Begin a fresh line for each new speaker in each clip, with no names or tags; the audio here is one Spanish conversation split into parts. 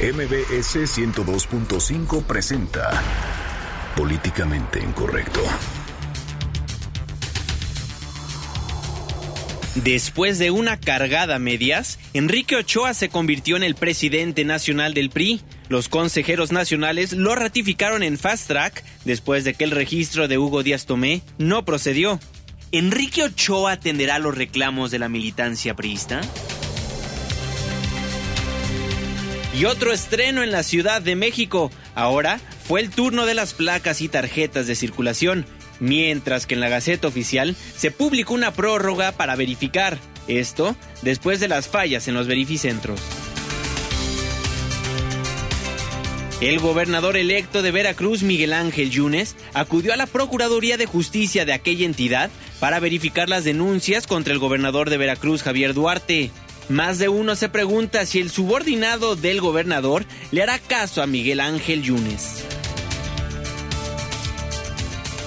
MBS 102.5 presenta Políticamente Incorrecto.
Después de una cargada medias, Enrique Ochoa se convirtió en el presidente nacional del PRI. Los consejeros nacionales lo ratificaron en fast track después de que el registro de Hugo Díaz Tomé no procedió. ¿Enrique Ochoa atenderá los reclamos de la militancia priista? Y otro estreno en la Ciudad de México. Ahora fue el turno de las placas y tarjetas de circulación mientras que en la Gaceta Oficial se publicó una prórroga para verificar. Esto después de las fallas en los verificentros. El gobernador electo de Veracruz, Miguel Ángel Yunes, acudió a la Procuraduría de Justicia de aquella entidad para verificar las denuncias contra el gobernador de Veracruz, Javier Duarte. Más de uno se pregunta si el subordinado del gobernador le hará caso a Miguel Ángel Yunes.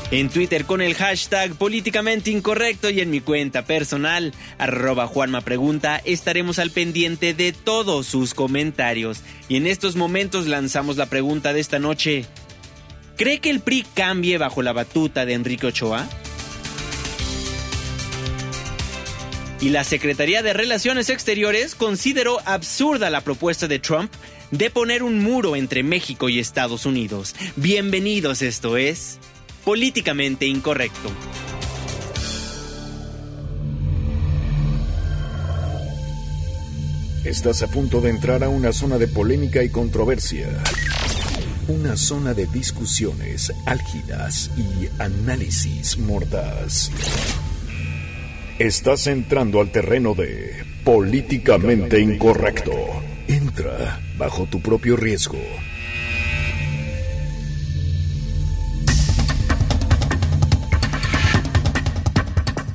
En Twitter con el hashtag políticamente incorrecto y en mi cuenta personal, arroba Juanma Pregunta, estaremos al pendiente de todos sus comentarios. Y en estos momentos lanzamos la pregunta de esta noche. ¿Cree que el PRI cambie bajo la batuta de Enrique Ochoa? Y la Secretaría de Relaciones Exteriores consideró absurda la propuesta de Trump de poner un muro entre México y Estados Unidos. Bienvenidos, esto es políticamente incorrecto.
Estás a punto de entrar a una zona de polémica y controversia. Una zona de discusiones álgidas y análisis mordaz. Estás entrando al terreno de políticamente incorrecto. Entra bajo tu propio riesgo.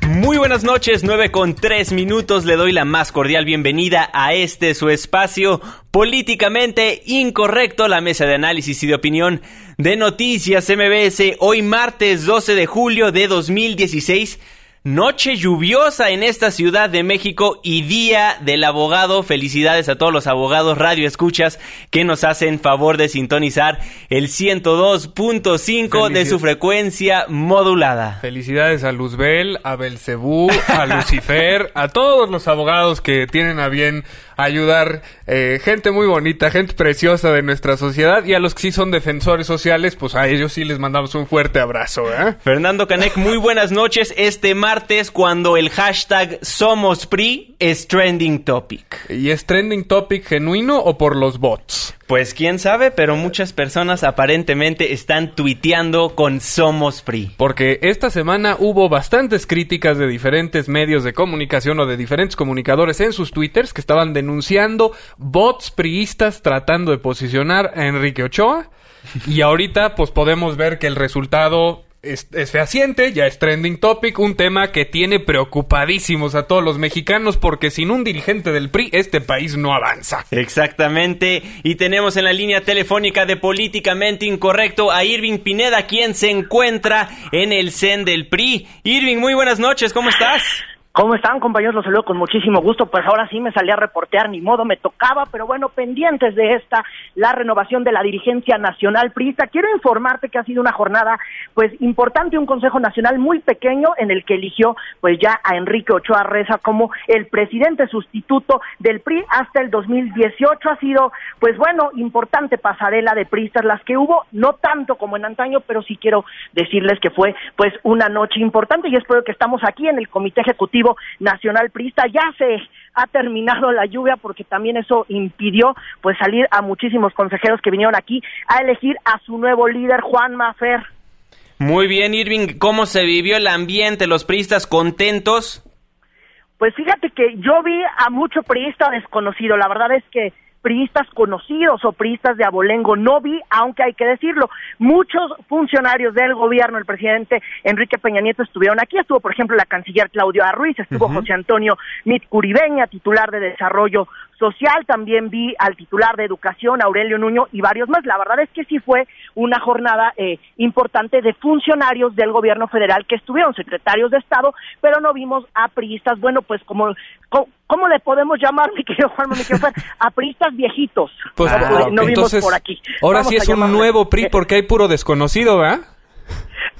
Muy buenas noches, 9 con 3 minutos. Le doy la más cordial bienvenida a este su espacio políticamente incorrecto, la mesa de análisis y de opinión de Noticias MBS, hoy martes 12 de julio de 2016. Noche lluviosa en esta Ciudad de México y Día del Abogado. Felicidades a todos los abogados radio escuchas que nos hacen favor de sintonizar el 102.5 de su frecuencia modulada.
Felicidades a Luzbel, a Belcebú, a Lucifer, a todos los abogados que tienen a bien ayudar eh, gente muy bonita, gente preciosa de nuestra sociedad y a los que sí son defensores sociales, pues a ellos sí les mandamos un fuerte abrazo. ¿eh?
Fernando Canek, muy buenas noches. Este martes cuando el hashtag Somos PRI es trending topic.
¿Y es trending topic genuino o por los bots?
Pues quién sabe, pero muchas personas aparentemente están tuiteando con Somos PRI.
Porque esta semana hubo bastantes críticas de diferentes medios de comunicación o de diferentes comunicadores en sus twitters que estaban denunciando bots priistas tratando de posicionar a Enrique Ochoa. Y ahorita pues podemos ver que el resultado es, fehaciente, ya es trending topic, un tema que tiene preocupadísimos a todos los mexicanos porque sin un dirigente del PRI este país no avanza.
Exactamente, y tenemos en la línea telefónica de Políticamente Incorrecto a Irving Pineda, quien se encuentra en el CEN del PRI. Irving, muy buenas noches, ¿cómo estás?
¿Cómo están, compañeros? Los saludo con muchísimo gusto. Pues ahora sí me salí a reportear, ni modo me tocaba, pero bueno, pendientes de esta, la renovación de la dirigencia nacional priista. Quiero informarte que ha sido una jornada, pues, importante, un consejo nacional muy pequeño en el que eligió, pues, ya a Enrique Ochoa Reza como el presidente sustituto del PRI hasta el 2018. Ha sido, pues, bueno, importante pasarela de priistas, las que hubo, no tanto como en antaño, pero sí quiero decirles que fue, pues, una noche importante y espero que estamos aquí en el Comité Ejecutivo Nacional Prista. Ya se ha terminado la lluvia porque también eso impidió pues salir a muchísimos consejeros que vinieron aquí a elegir a su nuevo líder, Juan Mafer.
Muy bien, Irving, ¿cómo se vivió el ambiente? ¿Los priistas contentos?
Pues fíjate que yo vi a mucho priista desconocido. La verdad es que priistas conocidos o priistas de abolengo. No vi, aunque hay que decirlo, muchos funcionarios del gobierno, el presidente Enrique Peña Nieto estuvieron aquí. Estuvo, por ejemplo, la canciller Claudio Arruiz, estuvo José Antonio Mitcuribeña, titular de Desarrollo Social, también vi al titular de Educación, Aurelio Nuño, y varios más. La verdad es que sí fue una jornada eh, importante de funcionarios del gobierno federal que estuvieron, secretarios de Estado, pero no vimos a priistas, bueno, pues como, ¿cómo, le podemos llamar, mi querido Juan, mi querido Juan? A priistas viejitos.
Pues no, vimos por aquí. Ahora sí es un nuevo PRI porque hay puro desconocido, ¿verdad?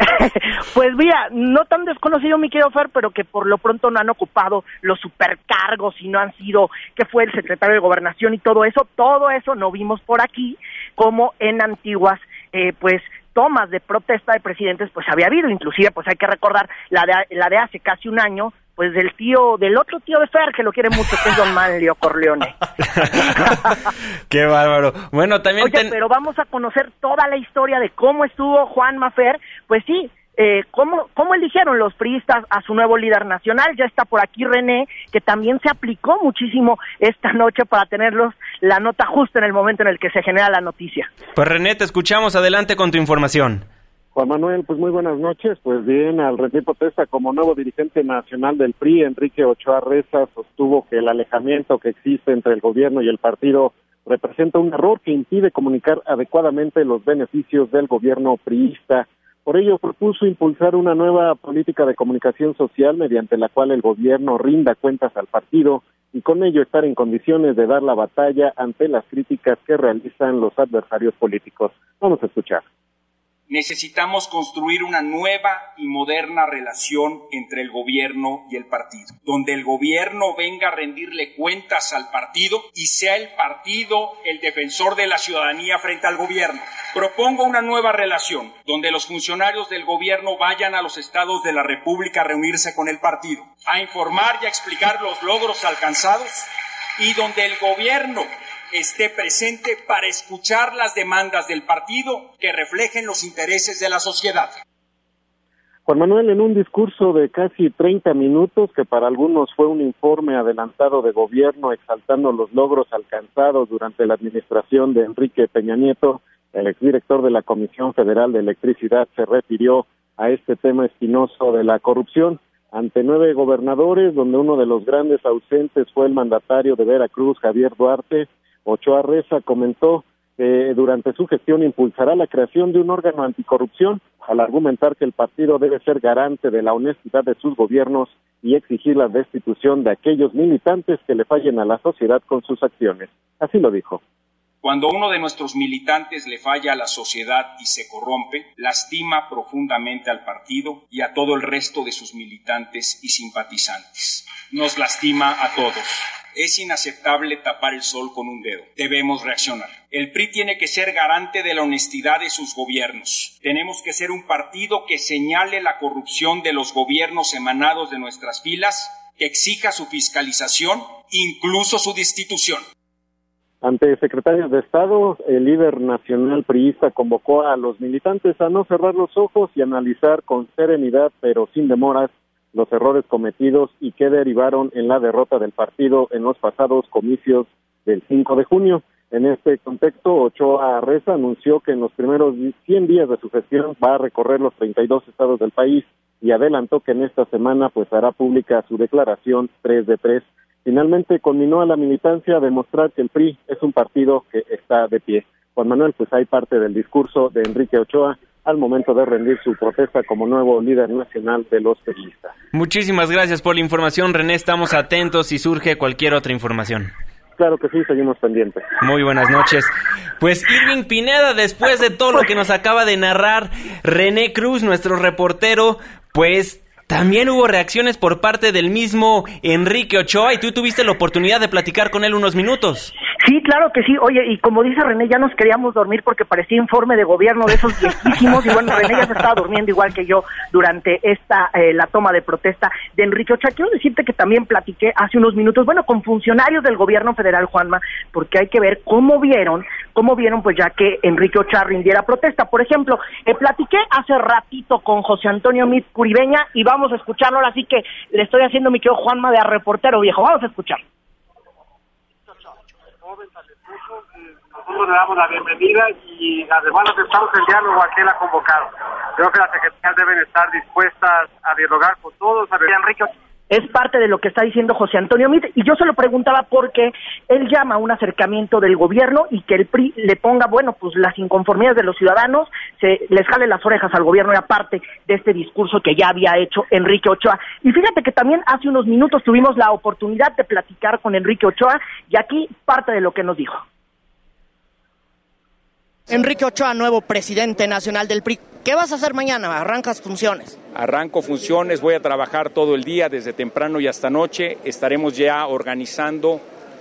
pues mira, no tan desconocido mi querido Fer, pero que por lo pronto no han ocupado los supercargos y no han sido, que fue el secretario de gobernación y todo eso, todo eso no vimos por aquí, como en antiguas, eh, pues tomas de protesta de presidentes pues había habido, inclusive pues hay que recordar la de, la de hace casi un año, pues del tío, del otro tío de Fer, que lo quiere mucho, que es Don Manlio Corleone.
Qué bárbaro. Bueno, también...
Oye, pero vamos a conocer toda la historia de cómo estuvo Juan Mafer, pues sí, eh, ¿cómo, ¿cómo eligieron los priistas a su nuevo líder nacional? Ya está por aquí René, que también se aplicó muchísimo esta noche para tenerlos la nota justa en el momento en el que se genera la noticia.
Pues René, te escuchamos adelante con tu información.
Juan Manuel, pues muy buenas noches. Pues bien, al rendir protesta como nuevo dirigente nacional del PRI, Enrique Ochoa Reza sostuvo que el alejamiento que existe entre el gobierno y el partido representa un error que impide comunicar adecuadamente los beneficios del gobierno priista. Por ello, propuso impulsar una nueva política de comunicación social mediante la cual el gobierno rinda cuentas al partido y con ello estar en condiciones de dar la batalla ante las críticas que realizan los adversarios políticos. Vamos a escuchar
necesitamos construir una nueva y moderna relación entre el gobierno y el partido, donde el gobierno venga a rendirle cuentas al partido y sea el partido el defensor de la ciudadanía frente al gobierno. Propongo una nueva relación, donde los funcionarios del gobierno vayan a los estados de la República a reunirse con el partido, a informar y a explicar los logros alcanzados y donde el gobierno esté presente para escuchar las demandas del partido que reflejen los intereses de la sociedad.
Juan Manuel, en un discurso de casi 30 minutos, que para algunos fue un informe adelantado de gobierno exaltando los logros alcanzados durante la administración de Enrique Peña Nieto, el exdirector de la Comisión Federal de Electricidad se refirió a este tema espinoso de la corrupción ante nueve gobernadores, donde uno de los grandes ausentes fue el mandatario de Veracruz, Javier Duarte, Ochoa Reza comentó que durante su gestión impulsará la creación de un órgano anticorrupción al argumentar que el partido debe ser garante de la honestidad de sus gobiernos y exigir la destitución de aquellos militantes que le fallen a la sociedad con sus acciones. Así lo dijo.
Cuando uno de nuestros militantes le falla a la sociedad y se corrompe, lastima profundamente al partido y a todo el resto de sus militantes y simpatizantes. Nos lastima a todos. Es inaceptable tapar el sol con un dedo. Debemos reaccionar. El PRI tiene que ser garante de la honestidad de sus gobiernos. Tenemos que ser un partido que señale la corrupción de los gobiernos emanados de nuestras filas, que exija su fiscalización, incluso su destitución.
Ante secretarios de Estado, el líder nacional priista convocó a los militantes a no cerrar los ojos y analizar con serenidad, pero sin demoras, los errores cometidos y que derivaron en la derrota del partido en los pasados comicios del 5 de junio. En este contexto, Ochoa Reza anunció que en los primeros 100 días de su gestión va a recorrer los 32 estados del país y adelantó que en esta semana pues hará pública su declaración 3 de 3. Finalmente conminó a la militancia a demostrar que el PRI es un partido que está de pie. Juan Manuel, pues hay parte del discurso de Enrique Ochoa al momento de rendir su protesta como nuevo líder nacional de los periodistas.
Muchísimas gracias por la información, René. Estamos atentos si surge cualquier otra información.
Claro que sí, seguimos pendientes.
Muy buenas noches. Pues Irving Pineda, después de todo lo que nos acaba de narrar René Cruz, nuestro reportero, pues también hubo reacciones por parte del mismo Enrique Ochoa y tú tuviste la oportunidad de platicar con él unos minutos.
Sí, claro que sí. Oye, y como dice René, ya nos queríamos dormir porque parecía informe de gobierno de esos viejísimos. y bueno, René ya se estaba durmiendo igual que yo durante esta, eh, la toma de protesta de Enrique Ochoa. Quiero decirte que también platiqué hace unos minutos, bueno, con funcionarios del gobierno federal, Juanma, porque hay que ver cómo vieron, cómo vieron, pues ya que Enrique Ochoa rindiera protesta. Por ejemplo, eh, platiqué hace ratito con José Antonio Mit Curibeña y vamos a escucharlo ahora sí que le estoy haciendo mi querido Juanma de a reportero viejo. Vamos a escuchar.
Nosotros le damos la bienvenida y además estamos el diálogo a que él ha convocado. Creo que las secretarías deben estar dispuestas a dialogar con todos. A
Enrique, es parte de lo que está diciendo José Antonio Mit, y yo se lo preguntaba porque él llama a un acercamiento del gobierno y que el PRI le ponga, bueno, pues las inconformidades de los ciudadanos, se les jale las orejas al gobierno y aparte de este discurso que ya había hecho Enrique Ochoa. Y fíjate que también hace unos minutos tuvimos la oportunidad de platicar con Enrique Ochoa y aquí parte de lo que nos dijo.
Enrique Ochoa, nuevo presidente nacional del PRI. ¿Qué vas a hacer mañana? ¿Arrancas funciones?
Arranco funciones, voy a trabajar todo el día, desde temprano y hasta noche. Estaremos ya organizando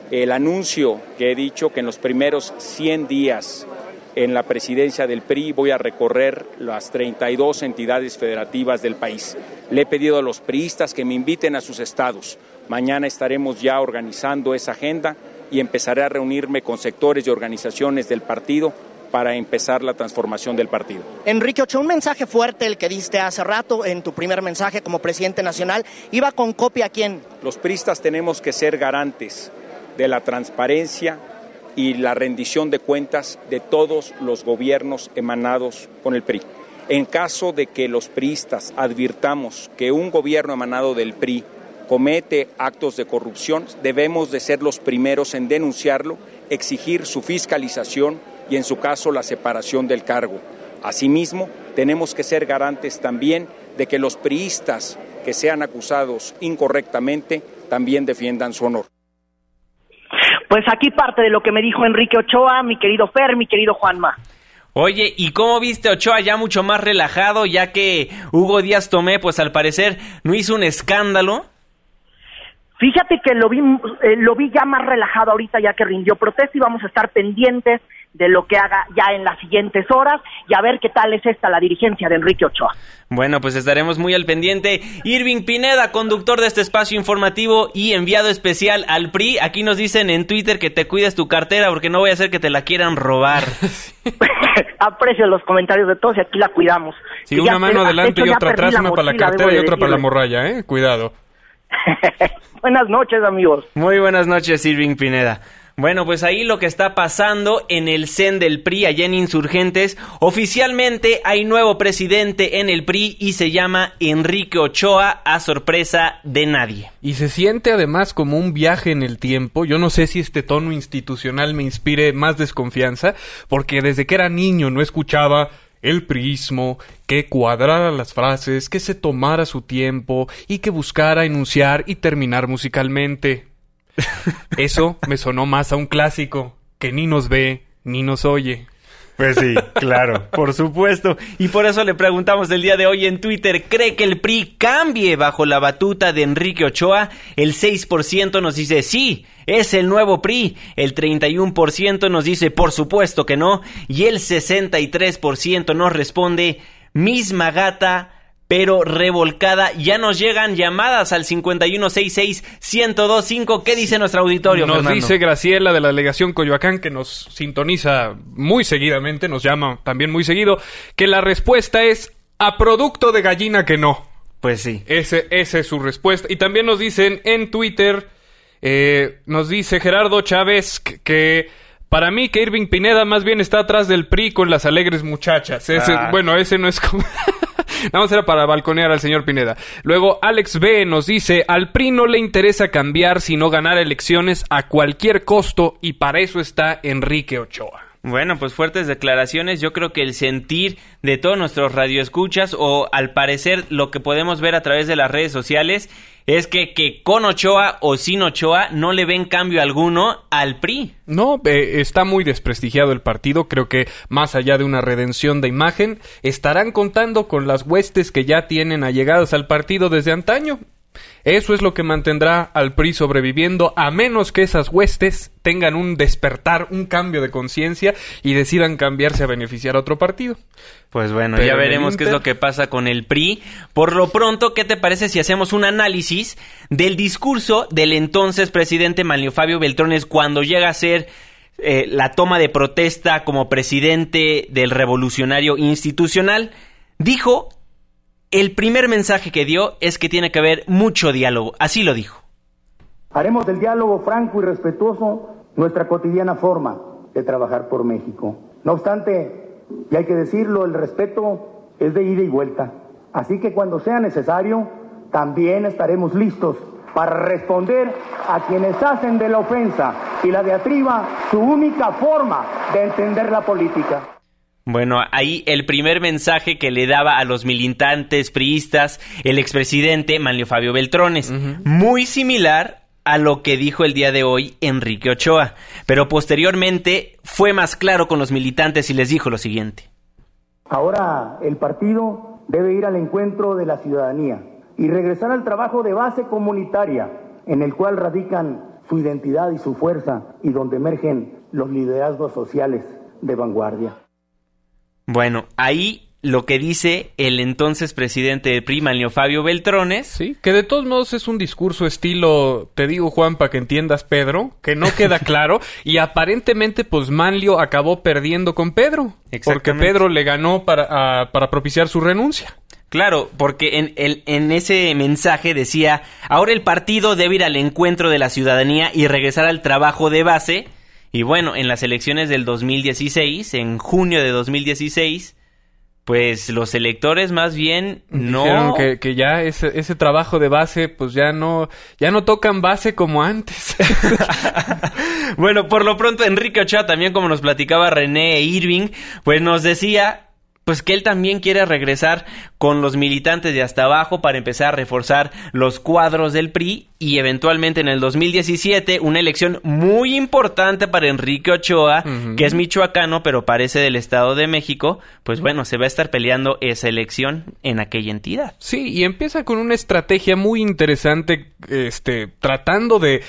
el anuncio que he dicho que en los primeros 100 días en la presidencia del PRI voy a recorrer las 32 entidades federativas del país. Le he pedido a los priistas que me inviten a sus estados. Mañana estaremos ya organizando esa agenda y empezaré a reunirme con sectores y organizaciones del partido para empezar la transformación del partido.
Enrique Ochoa, un mensaje fuerte el que diste hace rato en tu primer mensaje como presidente nacional. ¿Iba con copia a quién?
Los priistas tenemos que ser garantes de la transparencia y la rendición de cuentas de todos los gobiernos emanados con el PRI. En caso de que los priistas advirtamos que un gobierno emanado del PRI comete actos de corrupción, debemos de ser los primeros en denunciarlo, exigir su fiscalización y en su caso la separación del cargo. Asimismo, tenemos que ser garantes también de que los priistas que sean acusados incorrectamente también defiendan su honor.
Pues aquí parte de lo que me dijo Enrique Ochoa, mi querido Fer, mi querido Juanma.
Oye, ¿y cómo viste Ochoa ya mucho más relajado, ya que Hugo Díaz Tomé, pues al parecer no hizo un escándalo?
Fíjate que lo vi, eh, lo vi ya más relajado ahorita ya que rindió protesta y vamos a estar pendientes de lo que haga ya en las siguientes horas y a ver qué tal es esta la dirigencia de Enrique Ochoa.
Bueno, pues estaremos muy al pendiente. Irving Pineda, conductor de este espacio informativo y enviado especial al PRI. Aquí nos dicen en Twitter que te cuides tu cartera porque no voy a hacer que te la quieran robar.
Aprecio los comentarios de todos y aquí la cuidamos.
Sí, una mano adelante y otra atrás, una para la cartera y otra para la morralla, ¿eh? Cuidado.
buenas noches, amigos.
Muy buenas noches, Irving Pineda. Bueno, pues ahí lo que está pasando en el CEN del PRI, allá en Insurgentes, oficialmente hay nuevo presidente en el PRI y se llama Enrique Ochoa, a sorpresa de nadie.
Y se siente además como un viaje en el tiempo. Yo no sé si este tono institucional me inspire más desconfianza, porque desde que era niño no escuchaba el priismo, que cuadrara las frases, que se tomara su tiempo y que buscara enunciar y terminar musicalmente. Eso me sonó más a un clásico que ni nos ve ni nos oye.
Pues sí, claro, por supuesto. Y por eso le preguntamos el día de hoy en Twitter, ¿cree que el PRI cambie bajo la batuta de Enrique Ochoa? El 6% nos dice sí, es el nuevo PRI. El 31% nos dice por supuesto que no. Y el 63% nos responde misma gata pero revolcada. Ya nos llegan llamadas al 5166-1025. ¿Qué dice nuestro auditorio?
Nos dice Graciela de la delegación Coyoacán, que nos sintoniza muy seguidamente, nos llama también muy seguido, que la respuesta es a producto de gallina que no.
Pues sí.
Ese, esa es su respuesta. Y también nos dicen en Twitter, eh, nos dice Gerardo Chávez que... Para mí que Irving Pineda más bien está atrás del PRI con las alegres muchachas. Ese,
Ah.
Bueno, ese no es como... Nada más era para balconear al señor Pineda. Luego, Alex B nos dice, al PRI no le interesa cambiar sino ganar elecciones a cualquier costo y para eso está Enrique Ochoa.
Bueno, pues fuertes declaraciones. Yo creo que el sentir de todos nuestros radioescuchas, o al parecer lo que podemos ver a través de las redes sociales, es que, que con Ochoa o sin Ochoa no le ven cambio alguno al PRI.
No, eh, está muy desprestigiado el partido. Creo que más allá de una redención de imagen, estarán contando con las huestes que ya tienen allegadas al partido desde antaño. Eso es lo que mantendrá al PRI sobreviviendo, a menos que esas huestes tengan un despertar, un cambio de conciencia y decidan cambiarse a beneficiar a otro partido.
Pues bueno,
Pero
ya veremos qué es lo que pasa con el PRI. Por lo pronto, ¿qué te parece si hacemos un análisis del discurso del entonces presidente Manlio Fabio Beltrones cuando llega a ser eh, la toma de protesta como presidente del revolucionario institucional? Dijo, el primer mensaje que dio es que tiene que haber mucho diálogo. Así lo dijo.
Haremos del diálogo franco y respetuoso nuestra cotidiana forma de trabajar por México. No obstante, y hay que decirlo, el respeto es de ida y vuelta. Así que cuando sea necesario, también estaremos listos para responder a quienes hacen de la ofensa y la diatriba su única forma de entender la política.
Bueno, ahí el primer mensaje que le daba a los militantes priistas el expresidente Manlio Fabio Beltrones, muy similar a lo que dijo el día de hoy Enrique Ochoa, pero posteriormente fue más claro con los militantes y les dijo lo siguiente.
Ahora el partido debe ir al encuentro de la ciudadanía y regresar al trabajo de base comunitaria en el cual radican su identidad y su fuerza y donde emergen los liderazgos sociales de vanguardia.
Bueno, ahí lo que dice el entonces presidente del PRI, Manlio Fabio Beltrones.
Sí, que de todos modos es un discurso estilo, te digo Juan, para que entiendas Pedro, que no queda claro, y aparentemente pues Manlio acabó perdiendo con Pedro, porque Pedro le ganó para, para propiciar su renuncia.
Claro, porque en, el, en ese mensaje decía, ahora el partido debe ir al encuentro de la ciudadanía y regresar al trabajo de base. Y bueno, en las elecciones del 2016, en junio de 2016, pues los electores más bien no
Dijeron que, que ya ese, ese trabajo de base pues ya no ya no tocan base como antes.
Bueno por lo pronto Enrique Ochoa también como nos platicaba René Irving pues nos decía pues que él también quiere regresar con los militantes de hasta abajo para empezar a reforzar los cuadros del PRI y eventualmente en el 2017 una elección muy importante para Enrique Ochoa, que es michoacano pero parece del Estado de México, pues bueno, se va a estar peleando esa elección en aquella entidad.
Sí, y empieza con una estrategia muy interesante, este, tratando de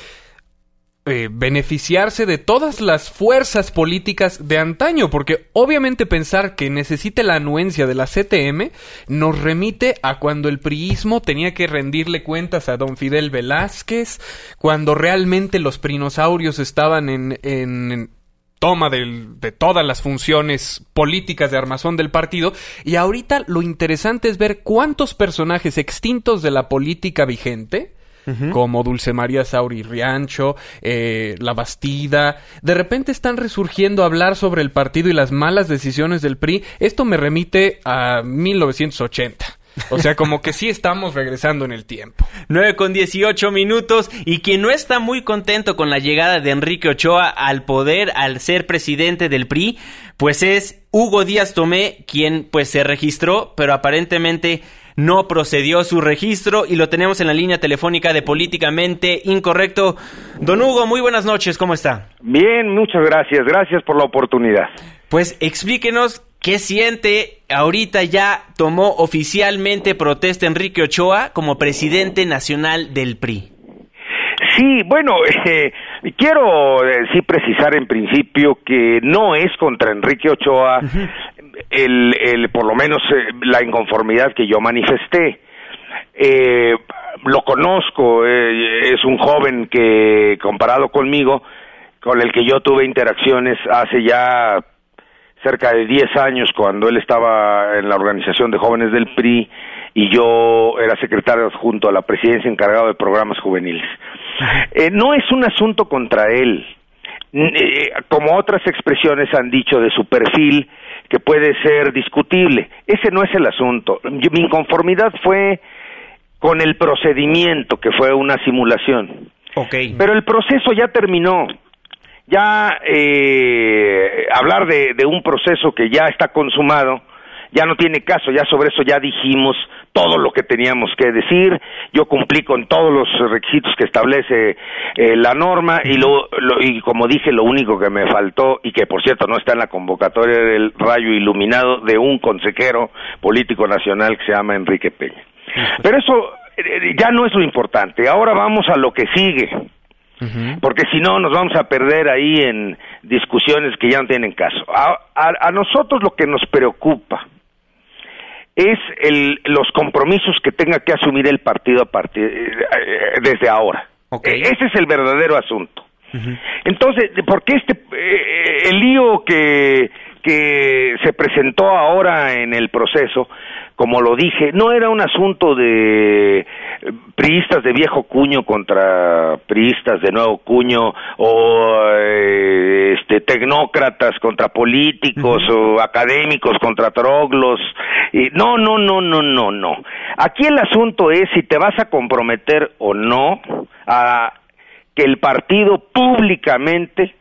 eh, beneficiarse de todas las fuerzas políticas de antaño, porque obviamente pensar que necesite la anuencia de la CTM nos remite a cuando el priismo tenía que rendirle cuentas a don Fidel Velázquez, cuando realmente los prinosaurios estaban en, en toma de todas las funciones políticas de armazón del partido. Y ahorita lo interesante es ver cuántos personajes extintos de la política vigente como Dulce María Sauri Riancho, eh, La Bastida, de repente están resurgiendo a hablar sobre el partido y las malas decisiones del PRI. Esto me remite a 1980. O sea, como que sí estamos regresando en el tiempo.
9 con 18 minutos y quien no está muy contento con la llegada de Enrique Ochoa al poder, al ser presidente del PRI, pues es Hugo Díaz Tomé, quien pues se registró, pero aparentemente no procedió su registro y lo tenemos en la línea telefónica de Políticamente Incorrecto. Don Hugo, muy buenas noches, ¿cómo está?
Bien, muchas gracias, gracias por la oportunidad.
Pues explíquenos qué siente ahorita ya tomó oficialmente protesta Enrique Ochoa como presidente nacional del PRI.
Sí, bueno, eh, quiero eh, sí precisar en principio que no es contra Enrique Ochoa el, el, por lo menos eh, la inconformidad que yo manifesté. Eh, lo conozco, eh, es un joven que comparado conmigo, con el que yo tuve interacciones hace ya cerca de 10 años cuando él estaba en la organización de jóvenes del PRI y yo era secretario adjunto a la presidencia encargado de programas juveniles. Eh, no es un asunto contra él, como otras expresiones han dicho de su perfil, que puede ser discutible. Ese no es el asunto. mi inconformidad fue con el procedimiento, que fue una simulación.
Okay.
Pero el proceso ya terminó. Ya eh, hablar de, de un proceso que ya está consumado ya no tiene caso, ya sobre eso ya dijimos todo lo que teníamos que decir, yo cumplí con todos los requisitos que establece eh, la norma y, lo, y como dije, lo único que me faltó y que por cierto no está en la convocatoria del rayo iluminado de un consejero político nacional que se llama Enrique Peña. Pero eso eh, ya no es lo importante, ahora vamos a lo que sigue. Porque si no nos vamos a perder ahí en discusiones que ya no tienen caso. a, nosotros lo que nos preocupa es el, los compromisos que tenga que asumir el partido a partir, eh, desde ahora. E, ese es el verdadero asunto. Entonces, ¿por qué este, eh, el lío que, que se presentó ahora en el proceso, como lo dije, no era un asunto de eh, priistas de viejo cuño contra priistas de nuevo cuño o eh, este tecnócratas contra políticos o académicos contra troglos. Y, no, no, no, no, no, no. Aquí el asunto es si te vas a comprometer o no a que el partido públicamente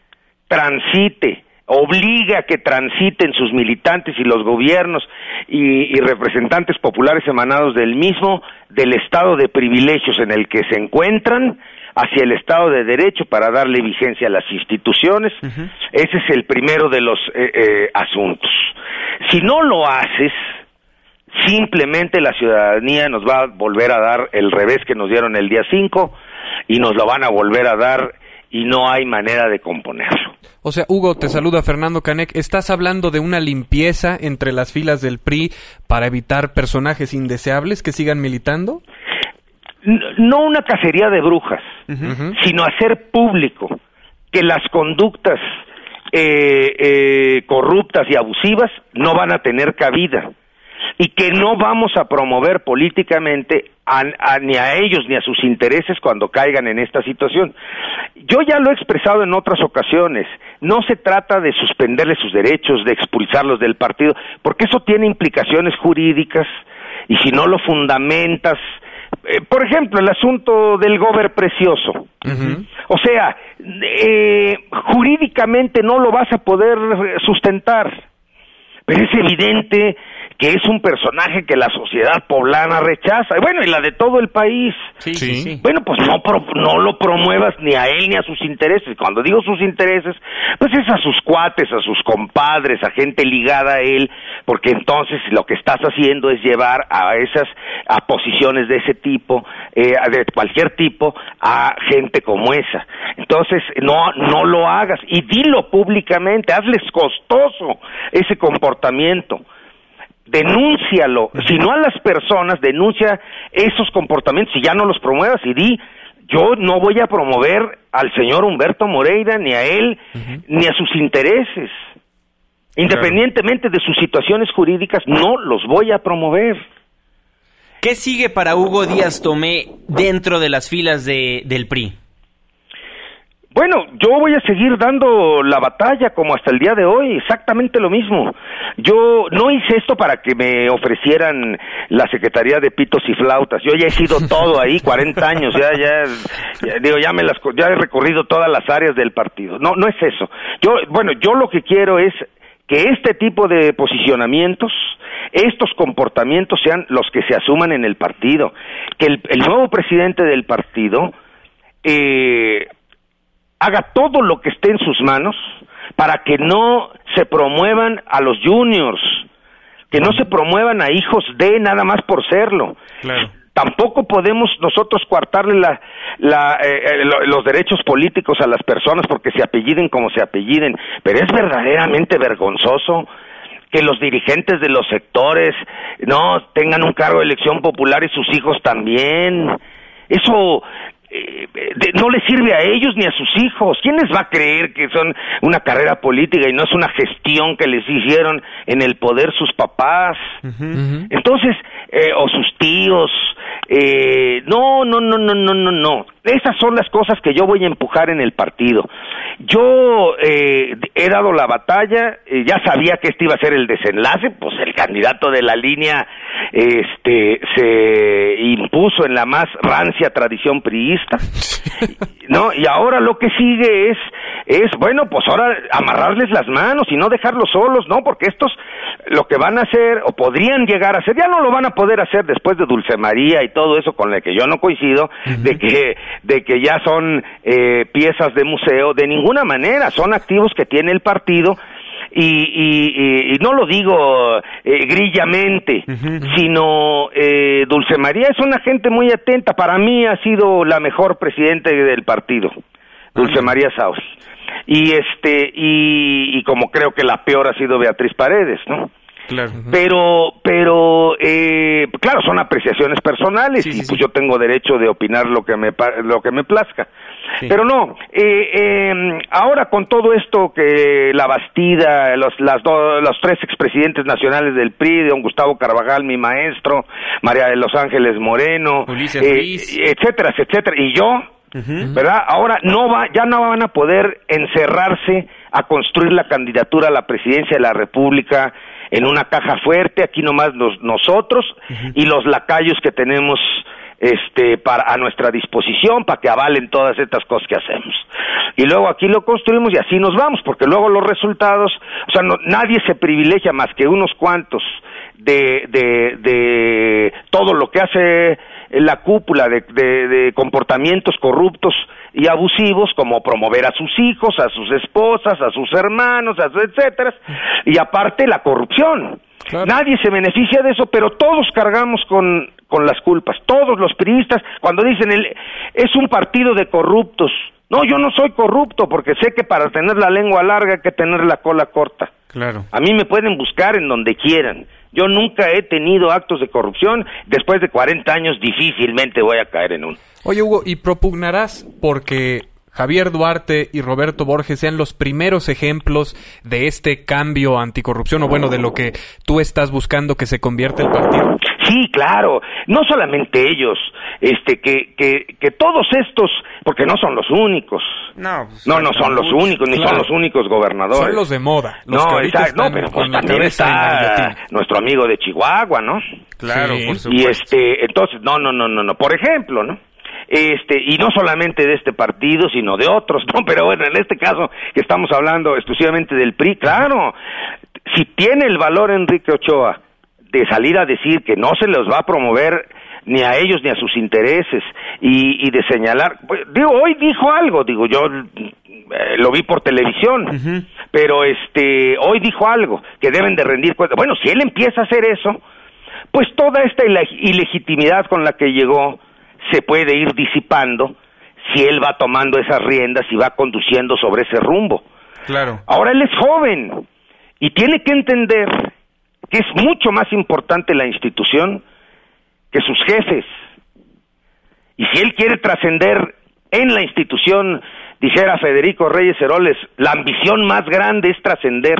transite obliga a que transiten sus militantes y los gobiernos y, representantes populares emanados del mismo, del estado de privilegios en el que se encuentran, hacia el Estado de Derecho para darle vigencia a las instituciones. Ese es el primero de los eh, eh, asuntos. Si no lo haces, simplemente la ciudadanía nos va a volver a dar el revés que nos dieron el día 5 y nos lo van a volver a dar y no hay manera de componerlo.
O sea, Hugo, te saluda Fernando Canek. ¿Estás hablando de una limpieza entre las filas del PRI para evitar personajes indeseables que sigan militando?
No una cacería de brujas, sino hacer público que las conductas eh, eh, corruptas y abusivas no van a tener cabida y que no vamos a promover políticamente ni a ellos ni a sus intereses cuando caigan en esta situación. Yo ya lo he expresado en otras ocasiones, no se trata de suspenderles sus derechos, de expulsarlos del partido, porque eso tiene implicaciones jurídicas y si no lo fundamentas, eh, por ejemplo, el asunto del gober precioso. O sea, eh, jurídicamente no lo vas a poder sustentar, pero es evidente que es un personaje que la sociedad poblana rechaza, bueno, y la de todo el país.
Sí, sí,
Bueno, pues no, no lo promuevas ni a él ni a sus intereses. Cuando digo sus intereses, pues es a sus cuates, a sus compadres, a gente ligada a él, porque entonces lo que estás haciendo es llevar a esas, a posiciones de ese tipo, eh, de cualquier tipo, a gente como esa. Entonces, no, no lo hagas y dilo públicamente, hazles costoso ese comportamiento denúncialo, si no a las personas, denuncia esos comportamientos y ya no los promuevas y di, yo no voy a promover al señor Humberto Moreira, ni a él, ni a sus intereses. Independientemente de sus situaciones jurídicas, no los voy a promover.
¿Qué sigue para Hugo Díaz Tomé dentro de las filas de, del PRI?
Bueno, yo voy a seguir dando la batalla como hasta el día de hoy, exactamente lo mismo. Yo no hice esto para que me ofrecieran la Secretaría de Pitos y Flautas. Yo ya he sido todo ahí, 40 años, ya, ya, digo, ya me las, ya he recorrido todas las áreas del partido. No, no es eso. Yo, bueno, yo lo que quiero es que este tipo de posicionamientos, estos comportamientos sean los que se asuman en el partido, que el, el nuevo presidente del partido eh, haga todo lo que esté en sus manos para que no se promuevan a los juniors, que no se promuevan a hijos de nada más por serlo. Tampoco podemos nosotros coartarle la, la, eh, eh, los derechos políticos a las personas porque se apelliden como se apelliden, pero es verdaderamente vergonzoso que los dirigentes de los sectores no tengan un cargo de elección popular y sus hijos también. Eso eh, no les sirve a ellos ni a sus hijos. ¿Quién les va a creer que son una carrera política y no es una gestión que les hicieron en el poder sus papás? Entonces, eh, o sus tíos. Eh, no, no, no, no, no, no, no. Esas son las cosas que yo voy a empujar en el partido. Yo eh, he dado la batalla, eh, ya sabía que este iba a ser el desenlace, pues el candidato de la línea este se impuso en la más rancia tradición priista. ¿No? Y ahora lo que sigue es es bueno, pues ahora amarrarles las manos y no dejarlos solos, ¿no? Porque estos lo que van a hacer o podrían llegar a hacer, ya no lo van a poder hacer después de Dulce María y todo eso con el que yo no coincido, de que de que ya son eh, piezas de museo, de ninguna manera, son activos que tiene el partido y, y, y, no lo digo eh, grillamente, sino eh, Dulce María es una gente muy atenta. Para mí ha sido la mejor presidente del partido, Dulce María Saus. Y este y, y como creo que la peor ha sido Beatriz Paredes, ¿no? Pero, pero, eh, claro, son apreciaciones personales y pues yo tengo derecho de opinar lo que me lo que me plazca. Pero no, eh, eh, ahora con todo esto que la Bastida, los, las los tres expresidentes nacionales del PRI, don Gustavo Carvajal, mi maestro, María de los Ángeles Moreno, eh, etcétera, etcétera, y yo, ¿verdad? Ahora no va, ya no van a poder encerrarse a construir la candidatura a la presidencia de la República en una caja fuerte, aquí nomás nosotros y los lacayos que tenemos este para a nuestra disposición para que avalen todas estas cosas que hacemos. Y luego aquí lo construimos y así nos vamos porque luego los resultados o sea nadie se privilegia más que unos cuantos de, de, de todo lo que hace la cúpula de, de, comportamientos corruptos y abusivos como promover a sus hijos, a sus esposas, a sus hermanos, a etcétera, y aparte la corrupción. Nadie se beneficia de eso, pero todos cargamos con, con las culpas. Todos los priistas, cuando dicen el, es un partido de corruptos. No, yo no soy corrupto porque sé que para tener la lengua larga hay que tener la cola corta.
Claro.
A mí me pueden buscar en donde quieran. Yo nunca he tenido actos de corrupción. Después de 40 años difícilmente voy a caer en uno.
Oye, Hugo, ¿y propugnarás porque Javier Duarte y Roberto Borges sean los primeros ejemplos de este cambio anticorrupción o bueno, de lo que tú estás buscando que se convierta el partido?
Sí, claro, no solamente ellos, este que que que todos estos, porque no son los únicos.
No, pues,
no, no son los únicos, ni son los únicos gobernadores.
Son los de moda.
no, exacto, no, pero pues también está nuestro amigo de Chihuahua, ¿no?
Claro, por supuesto.
Y este, entonces, no, no, no, no, no, por ejemplo, ¿no? Este y no solamente de este partido sino de otros no pero bueno en este caso que estamos hablando exclusivamente del PRI claro si tiene el valor Enrique Ochoa de salir a decir que no se los va a promover ni a ellos ni a sus intereses y, y de señalar pues, digo hoy dijo algo digo yo eh, lo vi por televisión pero este hoy dijo algo que deben de rendir cuenta bueno si él empieza a hacer eso pues toda esta ilegitimidad con la que llegó se puede ir disipando si él va tomando esas riendas y va conduciendo sobre ese rumbo.
Claro.
Ahora él es joven y tiene que entender que es mucho más importante la institución que sus jefes. Y si él quiere trascender en la institución, dijera Federico Reyes Heroles, la ambición más grande es trascender.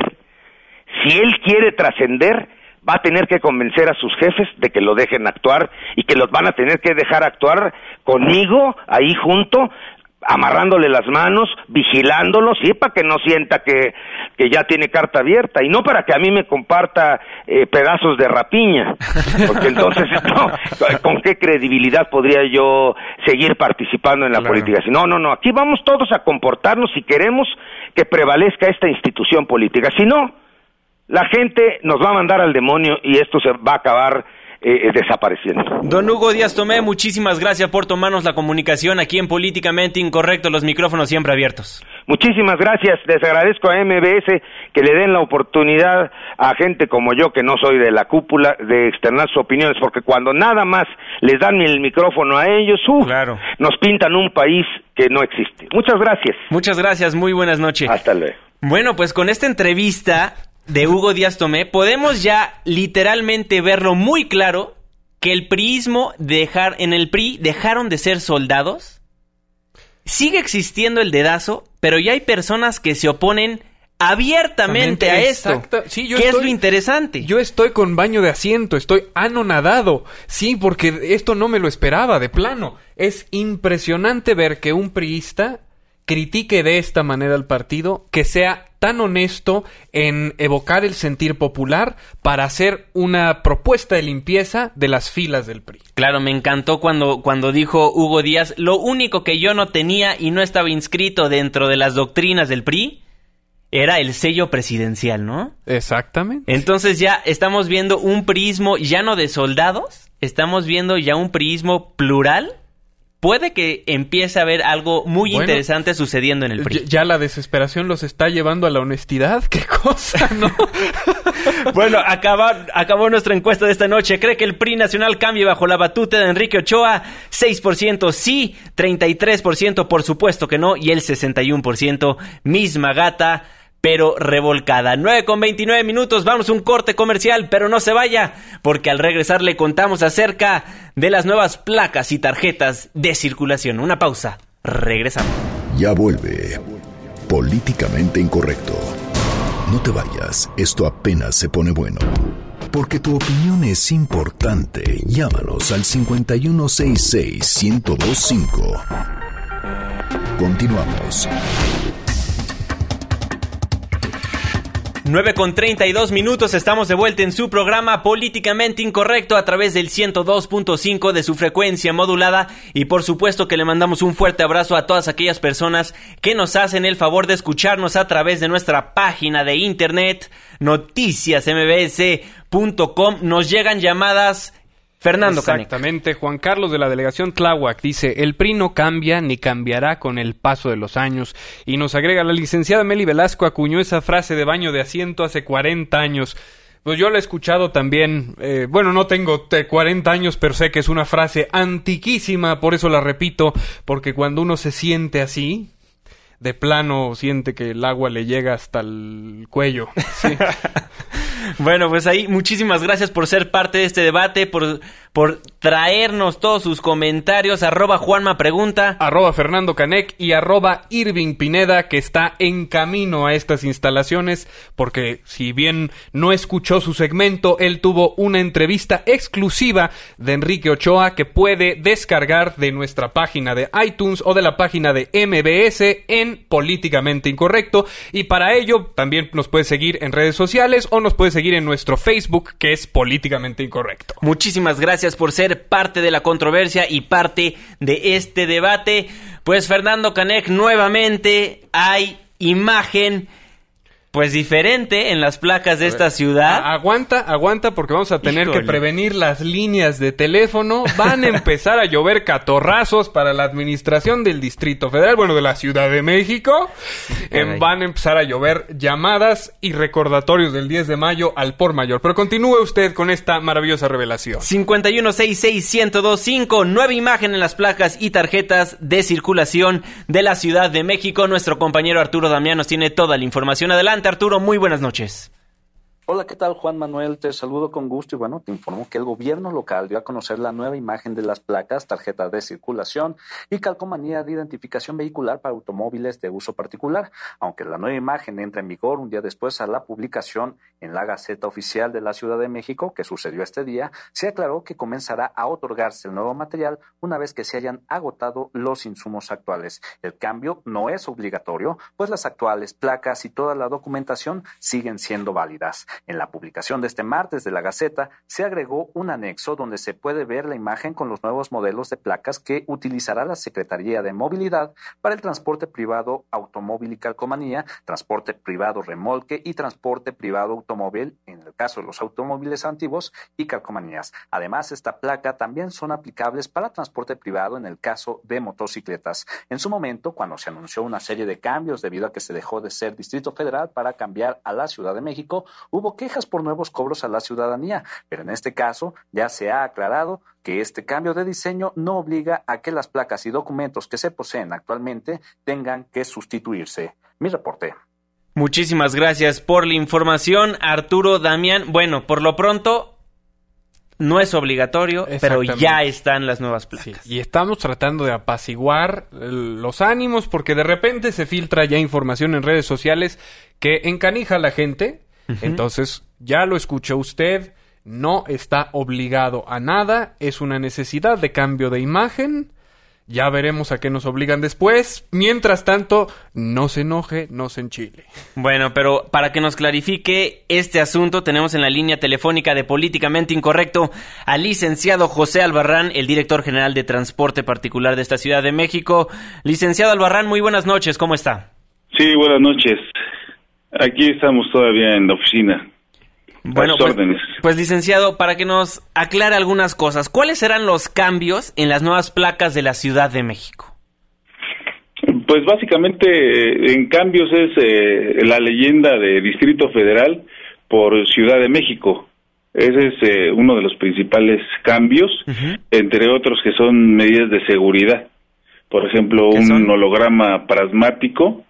Si él quiere trascender, va a tener que convencer a sus jefes de que lo dejen actuar y que los van a tener que dejar actuar conmigo ahí junto amarrándole las manos, vigilándolo, sí, para que no sienta que, que ya tiene carta abierta y no para que a mí me comparta eh, pedazos de rapiña, porque entonces, no, ¿con qué credibilidad podría yo seguir participando en la política? No, no, no, aquí vamos todos a comportarnos si queremos que prevalezca esta institución política, si no, la gente nos va a mandar al demonio y esto se va a acabar eh, desapareciendo.
Don Hugo Díaz Tomé, muchísimas gracias por tomarnos la comunicación aquí en Políticamente Incorrecto, los micrófonos siempre abiertos.
Muchísimas gracias, les agradezco a MBS que le den la oportunidad a gente como yo, que no soy de la cúpula, de externar sus opiniones, porque cuando nada más les dan el micrófono a ellos, nos pintan un país que no existe. Muchas gracias.
Muchas gracias, muy buenas noches.
Hasta luego.
Bueno, pues con esta entrevista de Hugo Díaz Tomé, podemos ya literalmente verlo muy claro que el priismo dejar en el PRI dejaron de ser soldados. Sigue existiendo el dedazo, pero ya hay personas que se oponen abiertamente a esto. Sí, ¿Qué es lo interesante?
Yo estoy con baño de asiento, estoy anonadado. Sí, porque esto no me lo esperaba, de plano. Es impresionante ver que un priista critique de esta manera al partido, que sea tan honesto en evocar el sentir popular para hacer una propuesta de limpieza de las filas del PRI.
Claro, me encantó cuando, cuando dijo Hugo Díaz, lo único que yo no tenía y no estaba inscrito dentro de las doctrinas del PRI era el sello presidencial, ¿no?
Exactamente.
Entonces ya estamos viendo un prismo ya no de soldados, estamos viendo ya un prismo plural puede que empiece a haber algo muy interesante sucediendo en el PRI.
Ya, la desesperación los está llevando a la honestidad. Qué cosa, ¿no?
bueno, acaba, acabó nuestra encuesta de esta noche. ¿Cree que el PRI nacional cambie bajo la batuta de Enrique Ochoa? 6% sí, 33% por supuesto que no y el 61% misma gata pero revolcada. 9 con 29 minutos, vamos a un corte comercial, pero no se vaya, porque al regresar le contamos acerca de las nuevas placas y tarjetas de circulación. Una pausa, Regresamos.
Ya vuelve. Políticamente incorrecto. No te vayas, esto apenas se pone bueno. Porque tu opinión es importante. Llámanos al 5166-1025. Continuamos.
9 con 32 minutos, estamos de vuelta en su programa Políticamente Incorrecto a través del 102.5 de su frecuencia modulada y por supuesto que le mandamos un fuerte abrazo a todas aquellas personas que nos hacen el favor de escucharnos a través de nuestra página de internet noticiasmbs.com. Nos llegan llamadas Fernando
Exactamente, Juan Carlos de la delegación Tláhuac dice, el PRI no cambia ni cambiará con el paso de los años. Y nos agrega, la licenciada Meli Velasco acuñó esa frase de baño de asiento hace 40 años. Pues yo la he escuchado también, eh, bueno, no tengo 40 años, pero sé que es una frase antiquísima, por eso la repito, porque cuando uno se siente así, de plano siente que el agua le llega hasta el cuello. Sí.
Bueno, pues ahí muchísimas gracias por ser parte de este debate, por, por traernos todos sus comentarios. Arroba Juanma Pregunta.
Arroba Fernando Canec y arroba Irving Pineda, que está en camino a estas instalaciones, porque si bien no escuchó su segmento, él tuvo una entrevista exclusiva de Enrique Ochoa que puede descargar de nuestra página de iTunes o de la página de MBS en Políticamente Incorrecto. Y para ello también nos puede seguir en redes sociales o nos puede seguir en nuestro Facebook, que es Políticamente Incorrecto.
Muchísimas gracias por ser parte de la controversia y parte de este debate. Pues Fernando Canek, nuevamente hay imagen pues diferente en las placas de esta ciudad.
aguanta, aguanta porque vamos a tener que prevenir las líneas de teléfono. Van a empezar a llover catorrazos para la administración del Distrito Federal, bueno, de la Ciudad de México. Em, van a empezar a llover llamadas y recordatorios del 10 de mayo al por mayor. Pero continúe usted con esta maravillosa revelación.
5166125, nueva imagen en las placas y tarjetas de circulación de la Ciudad de México. Nuestro compañero Arturo Damián nos tiene toda la información. Adelante. Arturo, muy buenas noches.
Hola, ¿qué tal Juan Manuel? Te saludo con gusto y bueno, te informo que el gobierno local dio a conocer la nueva imagen de las placas, tarjetas de circulación y calcomanía de identificación vehicular para automóviles de uso particular, aunque la nueva imagen entra en vigor un día después a la publicación en la Gaceta Oficial de la Ciudad de México, que sucedió este día, se aclaró que comenzará a otorgarse el nuevo material una vez que se hayan agotado los insumos actuales. El cambio no es obligatorio, pues las actuales placas y toda la documentación siguen siendo válidas. En la publicación de este martes de la Gaceta se agregó un anexo donde se puede ver la imagen con los nuevos modelos de placas que utilizará la Secretaría de Movilidad para el transporte privado automóvil y calcomanía, transporte privado remolque y transporte privado automóvil en el caso de los automóviles antiguos y calcomanías. Además, esta placa también son aplicables para transporte privado en el caso de motocicletas. En su momento, cuando se anunció una serie de cambios debido a que se dejó de ser Distrito Federal para cambiar a la Ciudad de México, hubo quejas por nuevos cobros a la ciudadanía, pero en este caso ya se ha aclarado que este cambio de diseño no obliga a que las placas y documentos que se poseen actualmente tengan que sustituirse. Mi reporte.
Muchísimas gracias por la información, Arturo Damián. Bueno, por lo pronto, no es obligatorio, pero ya están las nuevas placas.
y estamos tratando de apaciguar los ánimos porque de repente se filtra ya información en redes sociales que encanija a la gente entonces, ya lo escuchó usted, no está obligado a nada, es una necesidad de cambio de imagen. Ya veremos a qué nos obligan después. Mientras tanto, no se enoje, no se enchile.
Bueno, pero para que nos clarifique este asunto, tenemos en la línea telefónica de Políticamente Incorrecto al licenciado José Albarrán, el director general de Transporte Particular de esta Ciudad de México. Licenciado Albarrán, muy buenas noches, ¿cómo está?
Sí, buenas noches. Aquí estamos todavía en la oficina.
Bueno, pues, pues, licenciado, para que nos aclare algunas cosas, ¿cuáles serán los cambios en las nuevas placas de la Ciudad de México?
Pues básicamente en cambios es eh, la leyenda de Distrito Federal por Ciudad de México. Ese es eh, uno de los principales cambios, entre otros que son medidas de seguridad. Por ejemplo, un holograma prasmático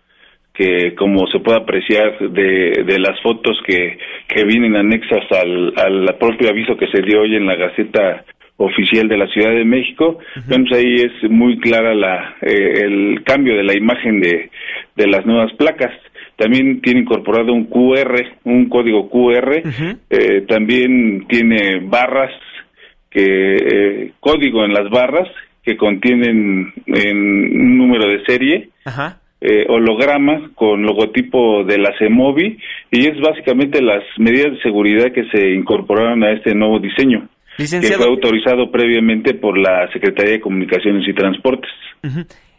que como se puede apreciar de, de las fotos que, que vienen anexas al, al propio aviso que se dio hoy en la Gaceta oficial de la Ciudad de México. Bueno, pues ahí es muy clara la, eh, el cambio de la imagen de, de las nuevas placas. También tiene incorporado un QR, un código QR. eh, también tiene barras, que eh, código en las barras que contienen en un número de serie.
Ajá.
Eh, holograma con logotipo de la CEMOVI y es básicamente las medidas de seguridad que se incorporaron a este nuevo diseño que fue autorizado previamente por la Secretaría de Comunicaciones y Transportes.